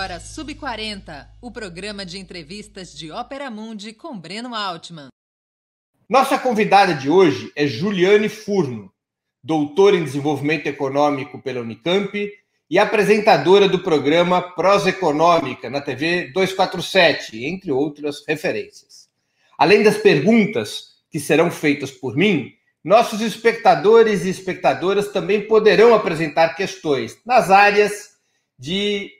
agora Sub 40, o programa de entrevistas de Ópera Mundi com Breno Altman. Nossa convidada de hoje é Juliane Furno, doutora em desenvolvimento econômico pela Unicamp e apresentadora do programa Prosa Econômica na TV 247, entre outras referências. Além das perguntas que serão feitas por mim, nossos espectadores e espectadoras também poderão apresentar questões nas áreas de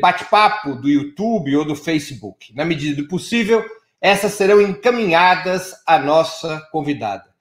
bate-papo do YouTube ou do Facebook. Na medida do possível, essas serão encaminhadas à nossa convidada.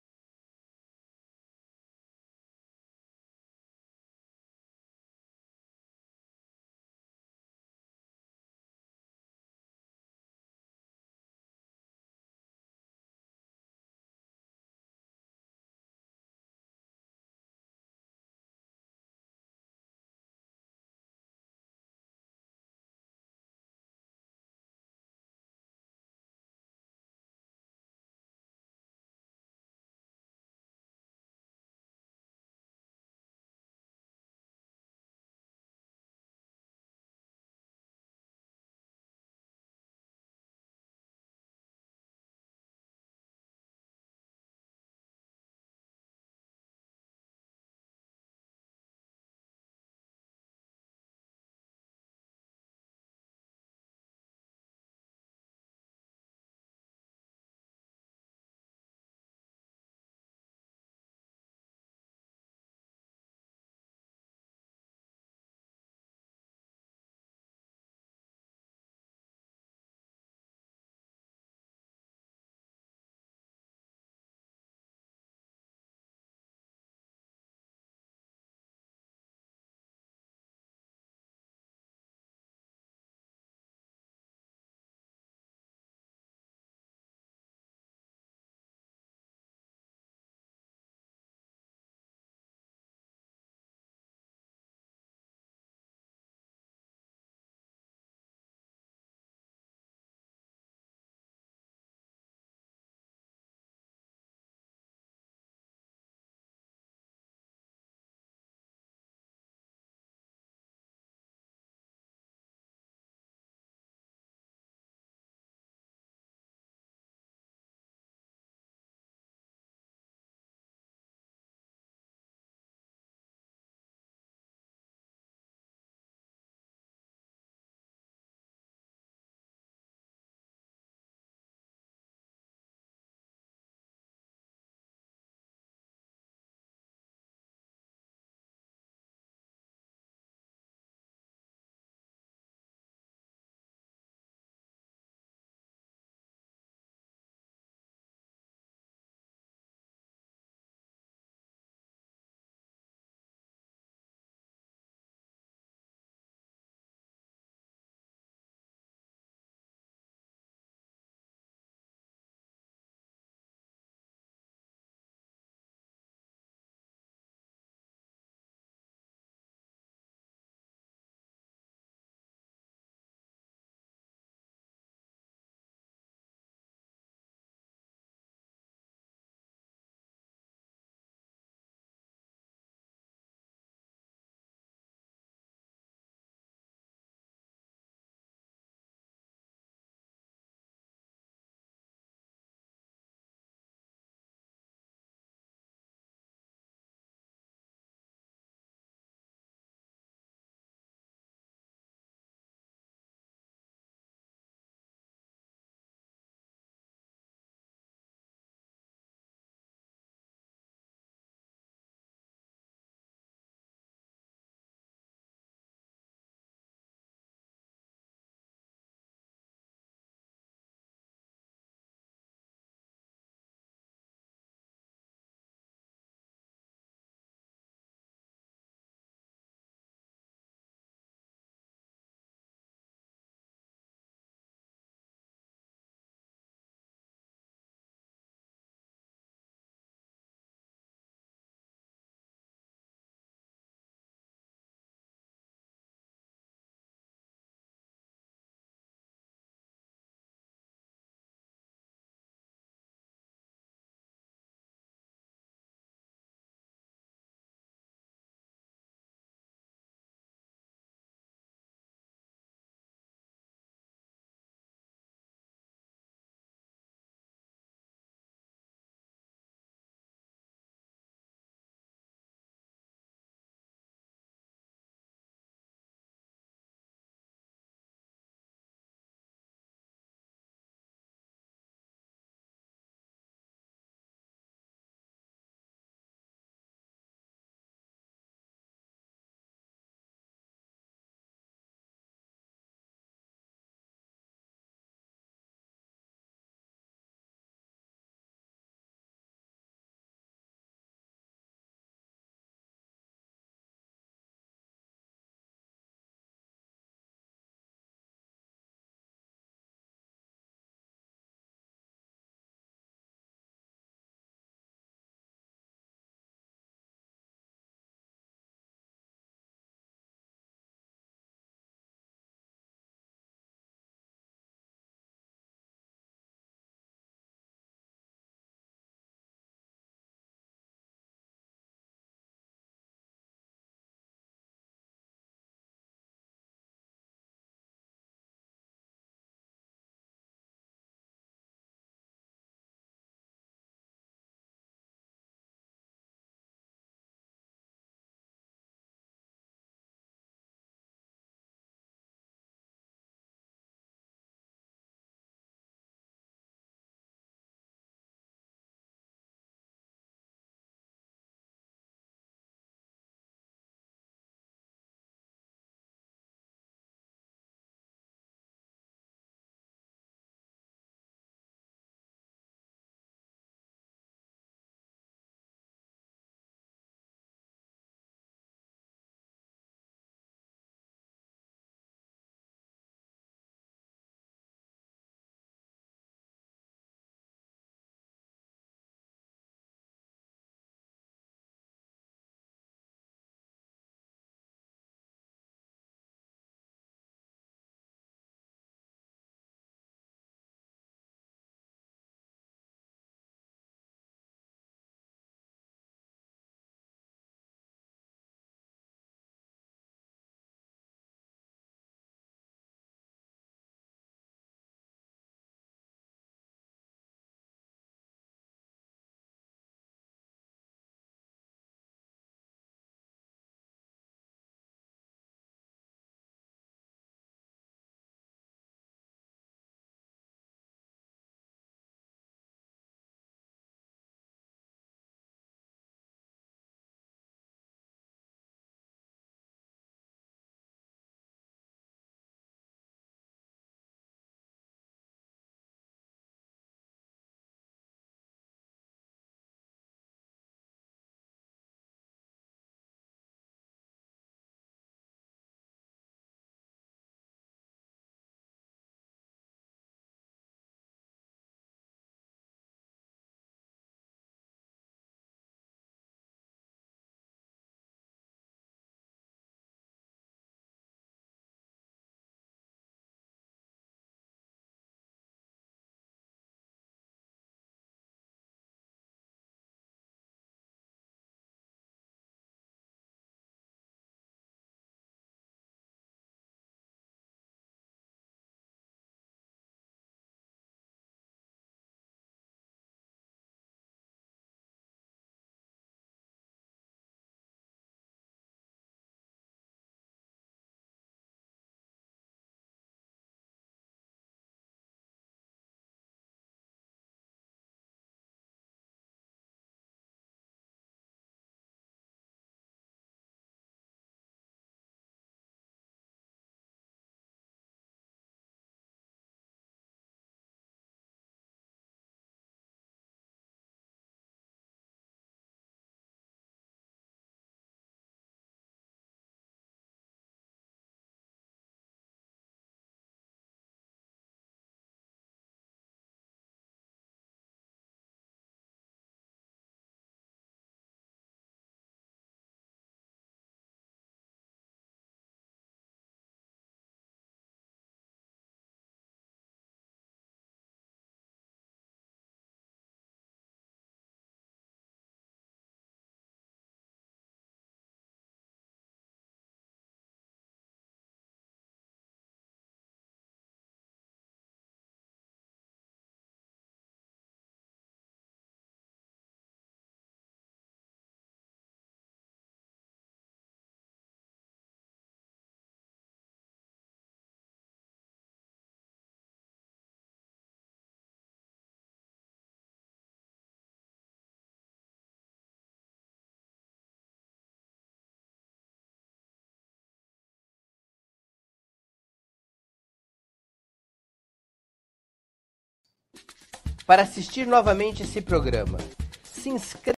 Para assistir novamente esse programa. Se inscreva